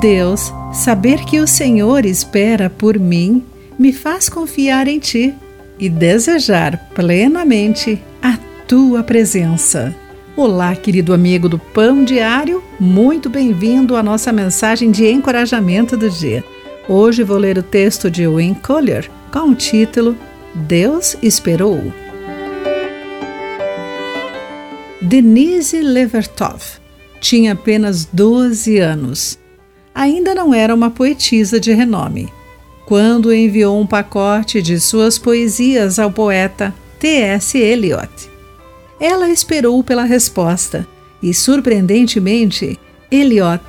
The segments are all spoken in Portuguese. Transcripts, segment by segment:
Deus, saber que o Senhor espera por mim me faz confiar em Ti e desejar plenamente a Tua presença. Olá, querido amigo do Pão Diário, muito bem-vindo à nossa mensagem de encorajamento do dia. Hoje vou ler o texto de Wayne Collier com o título Deus Esperou. Denise Levertov tinha apenas 12 anos. Ainda não era uma poetisa de renome. Quando enviou um pacote de suas poesias ao poeta T.S. Eliot. Ela esperou pela resposta e, surpreendentemente, Eliot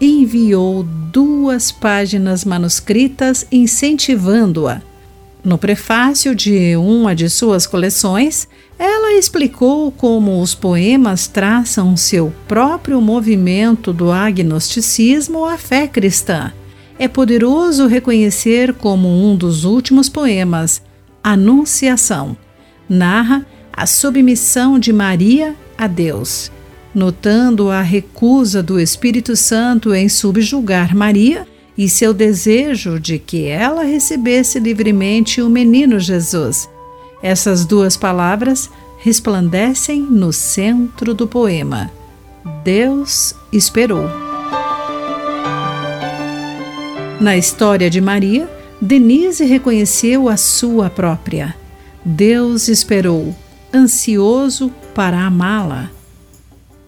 enviou duas páginas manuscritas incentivando-a no prefácio de uma de suas coleções, ela explicou como os poemas traçam seu próprio movimento do agnosticismo à fé cristã. É poderoso reconhecer como um dos últimos poemas, Anunciação, narra a submissão de Maria a Deus. Notando a recusa do Espírito Santo em subjugar Maria, e seu desejo de que ela recebesse livremente o menino Jesus. Essas duas palavras resplandecem no centro do poema. Deus esperou. Na história de Maria, Denise reconheceu a sua própria. Deus esperou, ansioso para amá-la.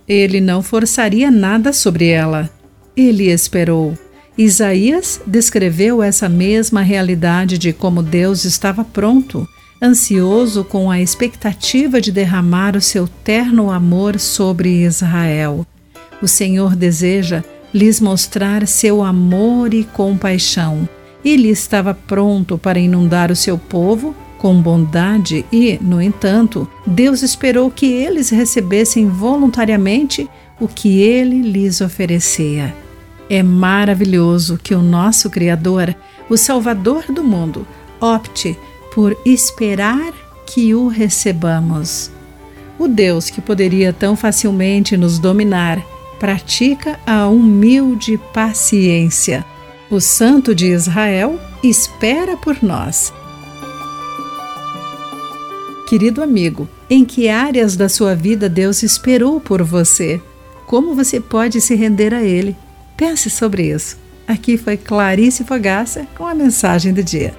Ele não forçaria nada sobre ela. Ele esperou Isaías descreveu essa mesma realidade de como Deus estava pronto, ansioso com a expectativa de derramar o seu terno amor sobre Israel. O Senhor deseja lhes mostrar seu amor e compaixão. Ele estava pronto para inundar o seu povo com bondade e, no entanto, Deus esperou que eles recebessem voluntariamente o que ele lhes oferecia. É maravilhoso que o nosso Criador, o Salvador do mundo, opte por esperar que o recebamos. O Deus que poderia tão facilmente nos dominar pratica a humilde paciência. O Santo de Israel espera por nós. Querido amigo, em que áreas da sua vida Deus esperou por você? Como você pode se render a Ele? Pense sobre isso. Aqui foi Clarice Fogaça com a mensagem do dia.